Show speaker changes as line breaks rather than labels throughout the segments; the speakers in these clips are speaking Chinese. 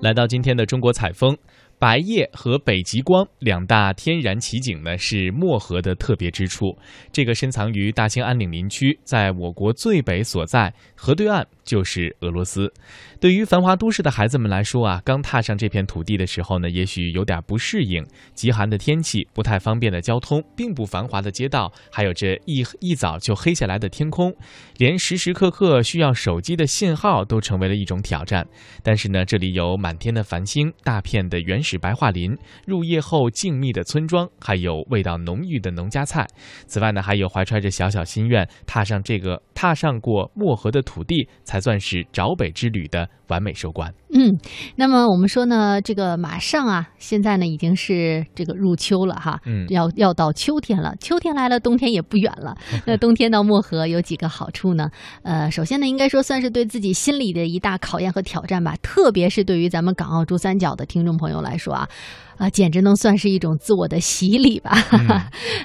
来到今天的中国采风。白叶和北极光两大天然奇景呢，是漠河的特别之处。这个深藏于大兴安岭林区，在我国最北所在，河对岸就是俄罗斯。对于繁华都市的孩子们来说啊，刚踏上这片土地的时候呢，也许有点不适应。极寒的天气，不太方便的交通，并不繁华的街道，还有这一一早就黑下来的天空，连时时刻刻需要手机的信号都成为了一种挑战。但是呢，这里有满天的繁星，大片的原。始白桦林，入夜后静谧的村庄，还有味道浓郁的农家菜。此外呢，还有怀揣着小小心愿，踏上这个踏上过漠河的土地，才才算是找北之旅的完美收官。
嗯，那么我们说呢，这个马上啊，现在呢已经是这个入秋了哈，嗯，要要到秋天了，秋天来了，冬天也不远了。那冬天到漠河有几个好处呢？呃，首先呢，应该说算是对自己心理的一大考验和挑战吧，特别是对于咱们港澳珠三角的听众朋友来。说啊，啊，简直能算是一种自我的洗礼吧。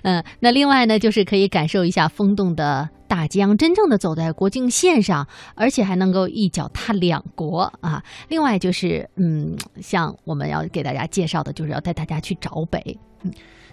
嗯，那另外呢，就是可以感受一下风动的大江，真正的走在国境线上，而且还能够一脚踏两国啊。另外就是，嗯，像我们要给大家介绍的，就是要带大家去找北。嗯。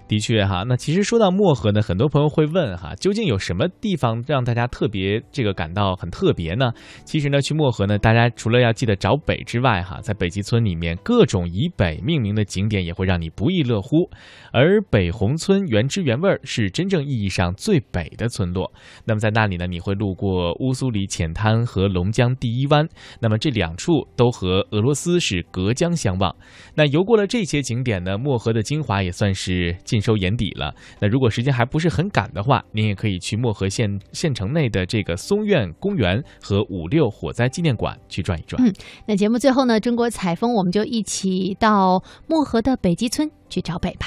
的确哈，那其实说到漠河呢，很多朋友会问哈，究竟有什么地方让大家特别这个感到很特别呢？其实呢，去漠河呢，大家除了要记得找北之外哈，在北极村里面各种以北命名的景点也会让你不亦乐乎。而北红村原汁原味是真正意义上最北的村落。那么在那里呢，你会路过乌苏里浅滩和龙江第一湾，那么这两处都和俄罗斯是隔江相望。那游过了这些景点呢，漠河的精华也算是尽。尽收眼底了。那如果时间还不是很赶的话，您也可以去漠河县县城内的这个松苑公园和五六火灾纪念馆去转一转。
嗯，那节目最后呢，中国采风，我们就一起到漠河的北极村去找北吧。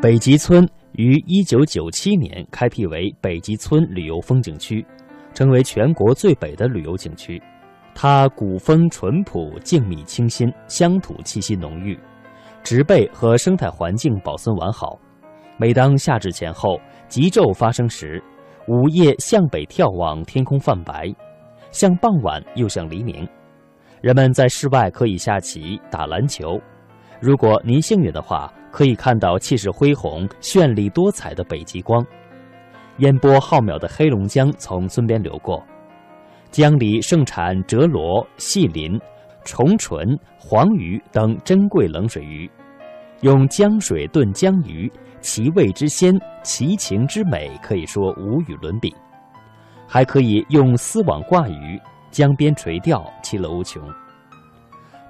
北极村于一九九七年开辟为北极村旅游风景区，成为全国最北的旅游景区。它古风淳朴、静谧清新，乡土气息浓郁，植被和生态环境保存完好。每当夏至前后，极昼发生时，午夜向北眺望，天空泛白，像傍晚又像黎明。人们在室外可以下棋、打篮球。如果您幸运的话，可以看到气势恢宏、绚丽多彩的北极光。烟波浩渺的黑龙江从村边流过。江里盛产折罗、细鳞、重唇、黄鱼等珍贵冷水鱼，用江水炖江鱼，其味之鲜，其情之美，可以说无与伦比。还可以用丝网挂鱼，江边垂钓，其乐无穷。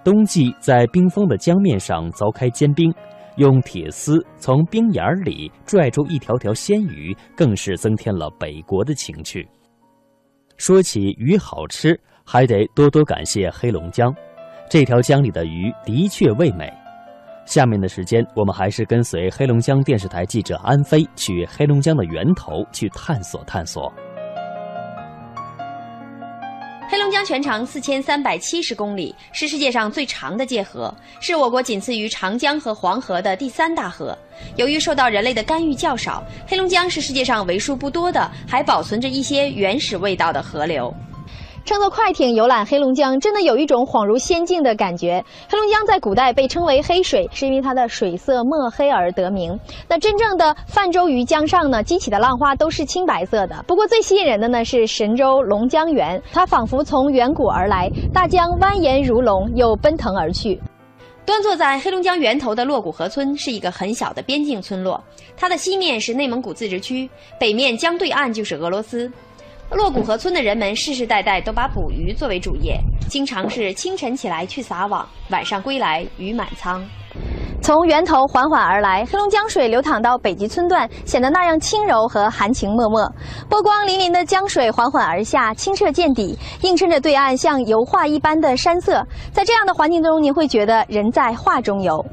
冬季在冰封的江面上凿开坚冰，用铁丝从冰眼里拽出一条条鲜鱼，更是增添了北国的情趣。说起鱼好吃，还得多多感谢黑龙江，这条江里的鱼的确味美。下面的时间，我们还是跟随黑龙江电视台记者安飞去黑龙江的源头去探索探索。
江全长四千三百七十公里，是世界上最长的界河，是我国仅次于长江和黄河的第三大河。由于受到人类的干预较少，黑龙江是世界上为数不多的还保存着一些原始味道的河流。乘坐快艇游览黑龙江，真的有一种恍如仙境的感觉。黑龙江在古代被称为黑水，是因为它的水色墨黑而得名。那真正的泛舟于江上呢，激起的浪花都是青白色的。不过最吸引人的呢是神州龙江源，它仿佛从远古而来，大江蜿蜒如龙，又奔腾而去。端坐在黑龙江源头的洛古河村是一个很小的边境村落，它的西面是内蒙古自治区，北面江对岸就是俄罗斯。洛古河村的人们世世代代都把捕鱼作为主业，经常是清晨起来去撒网，晚上归来鱼满仓。从源头缓缓而来，黑龙江水流淌到北极村段，显得那样轻柔和含情脉脉。波光粼粼的江水缓缓而下，清澈见底，映衬着对岸像油画一般的山色。在这样的环境中，你会觉得人在画中游。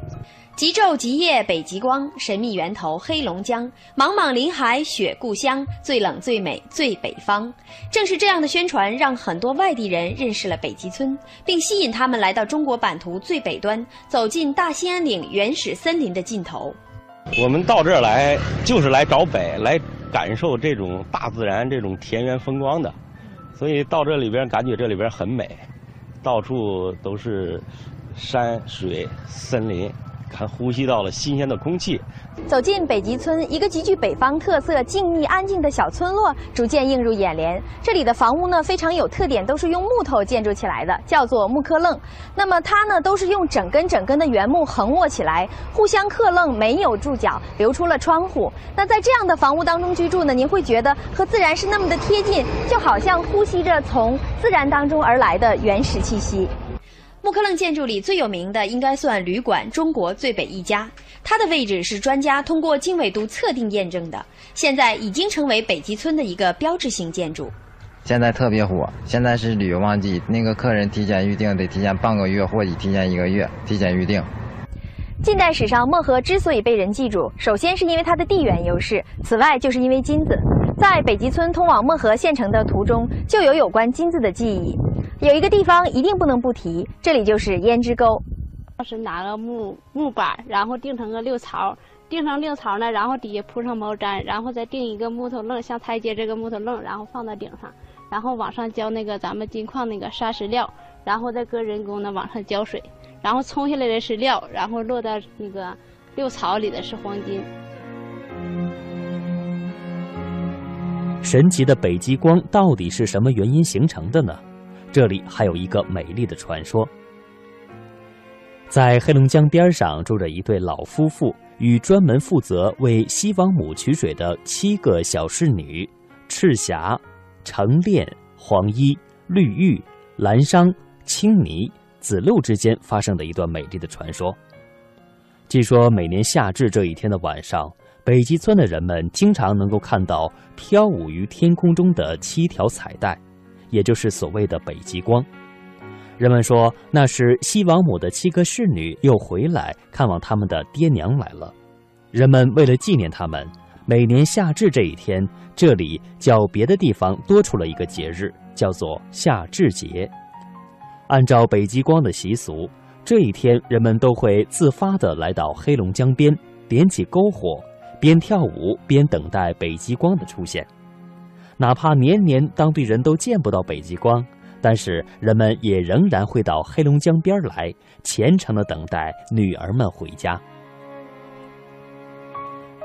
极昼极夜北极光，神秘源头黑龙江，茫茫林海雪故乡，最冷最美最北方。正是这样的宣传，让很多外地人认识了北极村，并吸引他们来到中国版图最北端，走进大兴安岭原始森林的尽头。
我们到这儿来，就是来找北，来感受这种大自然这种田园风光的。所以到这里边感觉这里边很美，到处都是山水森林。看，呼吸到了新鲜的空气。
走进北极村，一个极具北方特色、静谧安静的小村落逐渐映入眼帘。这里的房屋呢非常有特点，都是用木头建筑起来的，叫做木刻楞。那么它呢都是用整根整根的原木横卧起来，互相刻楞，没有柱脚，留出了窗户。那在这样的房屋当中居住呢，您会觉得和自然是那么的贴近，就好像呼吸着从自然当中而来的原始气息。木刻楞建筑里最有名的应该算旅馆“中国最北一家”，它的位置是专家通过经纬度测定验证的，现在已经成为北极村的一个标志性建筑。
现在特别火，现在是旅游旺季，那个客人提前预定得提前半个月或者提前一个月提前预定。
近代史上，漠河之所以被人记住，首先是因为它的地缘优势，此外就是因为金子。在北极村通往漠河县城的途中，就有有关金子的记忆。有一个地方一定不能不提，这里就是胭脂沟。
当时拿个木木板，然后钉成个六槽，钉成六槽呢，然后底下铺上毛毡，然后再钉一个木头楞，像台阶这个木头楞，然后放到顶上，然后往上浇那个咱们金矿那个砂石料，然后再搁人工的往上浇水，然后冲下来的是料，然后落到那个六槽里的是黄金。
神奇的北极光到底是什么原因形成的呢？这里还有一个美丽的传说，在黑龙江边上住着一对老夫妇与专门负责为西王母取水的七个小侍女赤霞、橙恋、黄衣、绿玉、蓝裳、青泥、紫露之间发生的一段美丽的传说。据说每年夏至这一天的晚上，北极村的人们经常能够看到飘舞于天空中的七条彩带。也就是所谓的北极光，人们说那是西王母的七个侍女又回来看望他们的爹娘来了。人们为了纪念他们，每年夏至这一天，这里较别的地方多出了一个节日，叫做夏至节。按照北极光的习俗，这一天人们都会自发地来到黑龙江边，点起篝火，边跳舞边等待北极光的出现。哪怕年年当地人都见不到北极光，但是人们也仍然会到黑龙江边来，虔诚的等待女儿们回家。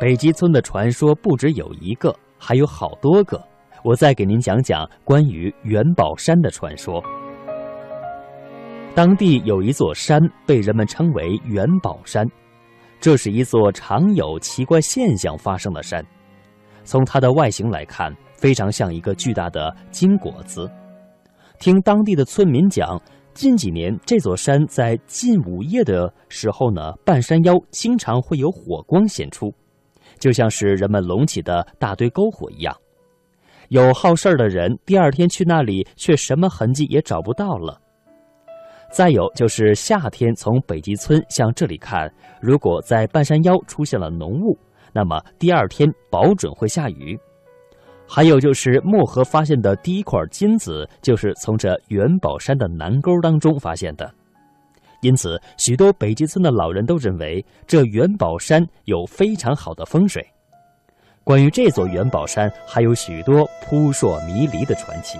北极村的传说不只有一个，还有好多个。我再给您讲讲关于元宝山的传说。当地有一座山被人们称为元宝山，这是一座常有奇怪现象发生的山。从它的外形来看，非常像一个巨大的金果子。听当地的村民讲，近几年这座山在近午夜的时候呢，半山腰经常会有火光显出，就像是人们隆起的大堆篝火一样。有好事儿的人第二天去那里，却什么痕迹也找不到了。再有就是夏天从北极村向这里看，如果在半山腰出现了浓雾，那么第二天保准会下雨。还有就是漠河发现的第一块金子，就是从这元宝山的南沟当中发现的，因此许多北极村的老人都认为这元宝山有非常好的风水。关于这座元宝山，还有许多扑朔迷离的传奇。